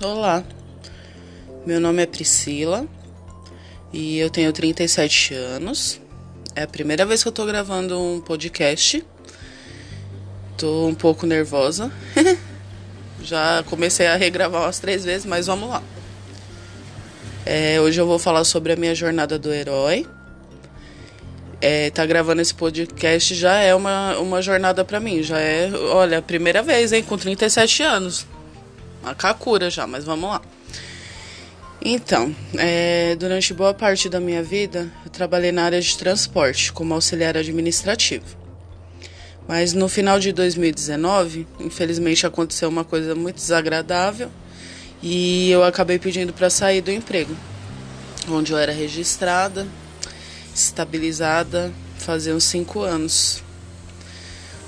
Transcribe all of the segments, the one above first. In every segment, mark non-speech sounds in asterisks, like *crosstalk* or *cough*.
Olá, meu nome é Priscila e eu tenho 37 anos. É a primeira vez que eu tô gravando um podcast. Tô um pouco nervosa. *laughs* Já comecei a regravar umas três vezes, mas vamos lá. É, hoje eu vou falar sobre a minha jornada do herói. É, tá gravando esse podcast já é uma, uma jornada para mim. Já é, olha, a primeira vez, hein, com 37 anos. Uma kakura já, mas vamos lá. Então, é, durante boa parte da minha vida, eu trabalhei na área de transporte como auxiliar administrativo. Mas no final de 2019, infelizmente aconteceu uma coisa muito desagradável e eu acabei pedindo para sair do emprego, onde eu era registrada, estabilizada, fazia uns cinco anos.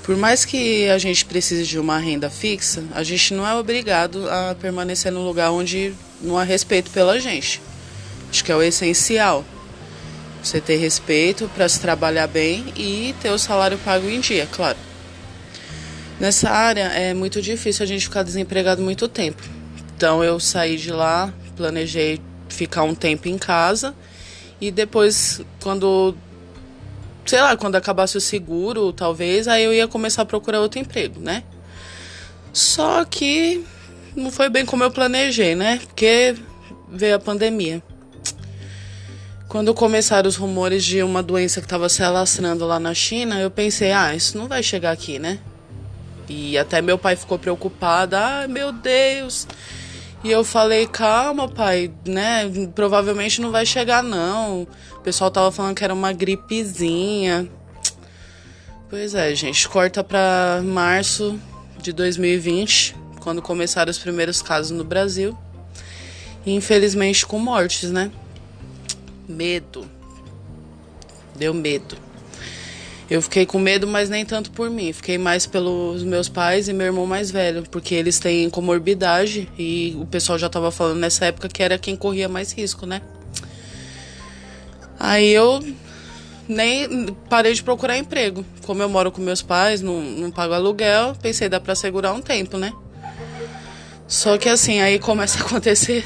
Por mais que a gente precise de uma renda fixa, a gente não é obrigado a permanecer no lugar onde não há respeito pela gente. Acho que é o essencial. Você ter respeito para se trabalhar bem e ter o salário pago em dia, claro. Nessa área é muito difícil a gente ficar desempregado muito tempo. Então eu saí de lá, planejei ficar um tempo em casa e depois, quando sei lá, quando acabasse o seguro, talvez, aí eu ia começar a procurar outro emprego, né? Só que não foi bem como eu planejei, né? Porque veio a pandemia. Quando começaram os rumores de uma doença que estava se alastrando lá na China, eu pensei, ah, isso não vai chegar aqui, né? E até meu pai ficou preocupado, ah, meu Deus. E eu falei, calma, pai, né? Provavelmente não vai chegar, não. O pessoal tava falando que era uma gripezinha. Pois é, gente, corta pra março de 2020, quando começaram os primeiros casos no Brasil. E infelizmente com mortes, né? Medo. Deu medo. Eu fiquei com medo, mas nem tanto por mim. Fiquei mais pelos meus pais e meu irmão mais velho, porque eles têm comorbidade e o pessoal já tava falando nessa época que era quem corria mais risco, né? Aí eu nem parei de procurar emprego. Como eu moro com meus pais, não, não pago aluguel, pensei, dá pra segurar um tempo, né? Só que assim, aí começa a acontecer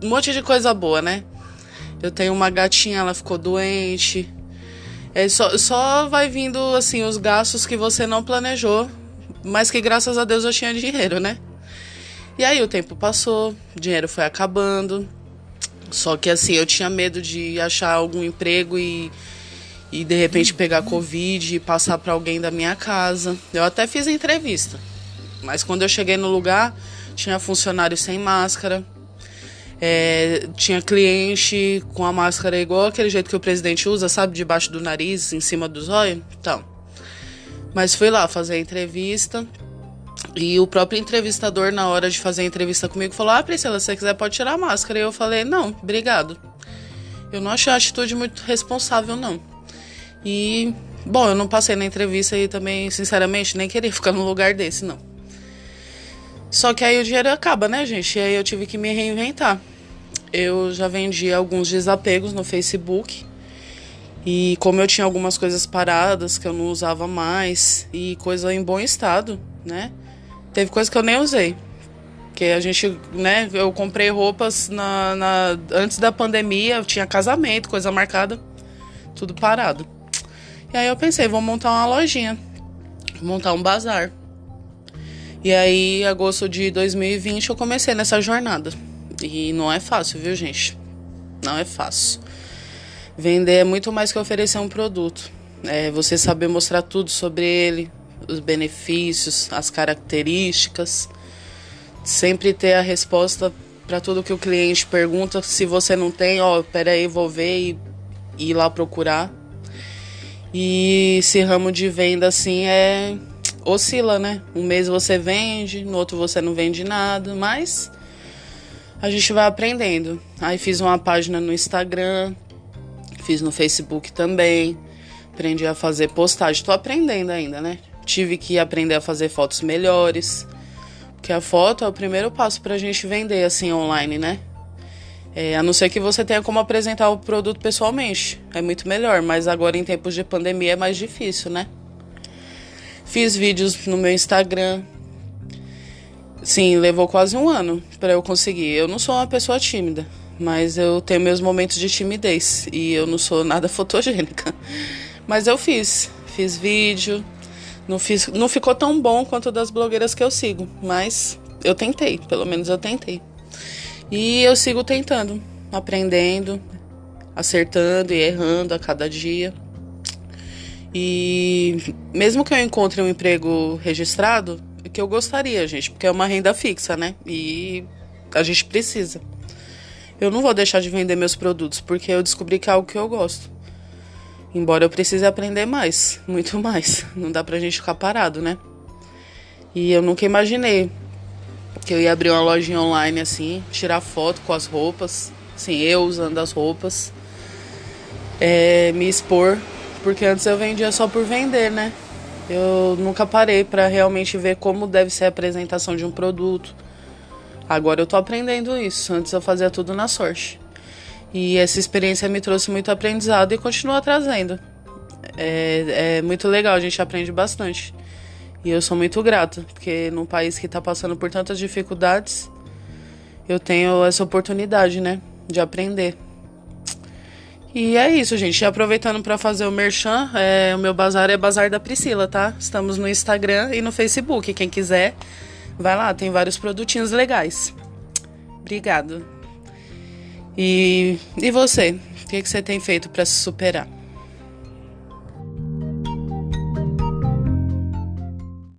um monte de coisa boa, né? Eu tenho uma gatinha, ela ficou doente. É só, só vai vindo assim os gastos que você não planejou, mas que graças a Deus eu tinha dinheiro, né? E aí o tempo passou, o dinheiro foi acabando. Só que assim, eu tinha medo de achar algum emprego e, e de repente pegar Covid e passar para alguém da minha casa. Eu até fiz entrevista. Mas quando eu cheguei no lugar, tinha funcionário sem máscara. É, tinha cliente com a máscara igual aquele jeito que o presidente usa, sabe? Debaixo do nariz, em cima dos olhos. Então. Mas fui lá fazer a entrevista. E o próprio entrevistador, na hora de fazer a entrevista comigo, falou: Ah, Priscila, se você quiser, pode tirar a máscara. E eu falei: Não, obrigado. Eu não achei a atitude muito responsável, não. E, bom, eu não passei na entrevista e também, sinceramente, nem queria *laughs* ficar num lugar desse, não. Só que aí o dinheiro acaba, né, gente? E aí eu tive que me reinventar. Eu já vendi alguns desapegos no Facebook. E como eu tinha algumas coisas paradas que eu não usava mais e coisa em bom estado, né? Teve coisa que eu nem usei. Porque a gente, né, eu comprei roupas na, na, antes da pandemia, tinha casamento, coisa marcada, tudo parado. E aí eu pensei, vou montar uma lojinha, montar um bazar. E aí, agosto de 2020, eu comecei nessa jornada. E não é fácil, viu, gente? Não é fácil. Vender é muito mais que oferecer um produto. É você saber mostrar tudo sobre ele, os benefícios, as características. Sempre ter a resposta para tudo que o cliente pergunta. Se você não tem, ó, peraí, vou ver e ir lá procurar. E esse ramo de venda assim é oscila, né? Um mês você vende, no outro você não vende nada, mas a gente vai aprendendo. Aí fiz uma página no Instagram, fiz no Facebook também, aprendi a fazer postagem. Tô aprendendo ainda, né? tive que aprender a fazer fotos melhores. Porque a foto é o primeiro passo para a gente vender assim online, né? É, a não ser que você tenha como apresentar o produto pessoalmente. É muito melhor, mas agora em tempos de pandemia é mais difícil, né? Fiz vídeos no meu Instagram. Sim, levou quase um ano para eu conseguir. Eu não sou uma pessoa tímida, mas eu tenho meus momentos de timidez e eu não sou nada *laughs* fotogênica. Mas eu fiz, fiz vídeo, não, fiz, não ficou tão bom quanto das blogueiras que eu sigo, mas eu tentei, pelo menos eu tentei. E eu sigo tentando, aprendendo, acertando e errando a cada dia. E mesmo que eu encontre um emprego registrado, é que eu gostaria, gente, porque é uma renda fixa, né? E a gente precisa. Eu não vou deixar de vender meus produtos, porque eu descobri que é algo que eu gosto. Embora eu precise aprender mais, muito mais. Não dá pra gente ficar parado, né? E eu nunca imaginei que eu ia abrir uma lojinha online assim, tirar foto com as roupas, assim, eu usando as roupas, é, me expor, porque antes eu vendia só por vender, né? Eu nunca parei para realmente ver como deve ser a apresentação de um produto. Agora eu tô aprendendo isso, antes eu fazia tudo na sorte. E essa experiência me trouxe muito aprendizado e continua trazendo. É, é muito legal, a gente aprende bastante. E eu sou muito grata, porque num país que está passando por tantas dificuldades, eu tenho essa oportunidade, né, de aprender. E é isso, gente. Aproveitando para fazer o merchan, é, o meu bazar é Bazar da Priscila, tá? Estamos no Instagram e no Facebook. Quem quiser, vai lá, tem vários produtinhos legais. Obrigado. E, e você? O que, que você tem feito para se superar?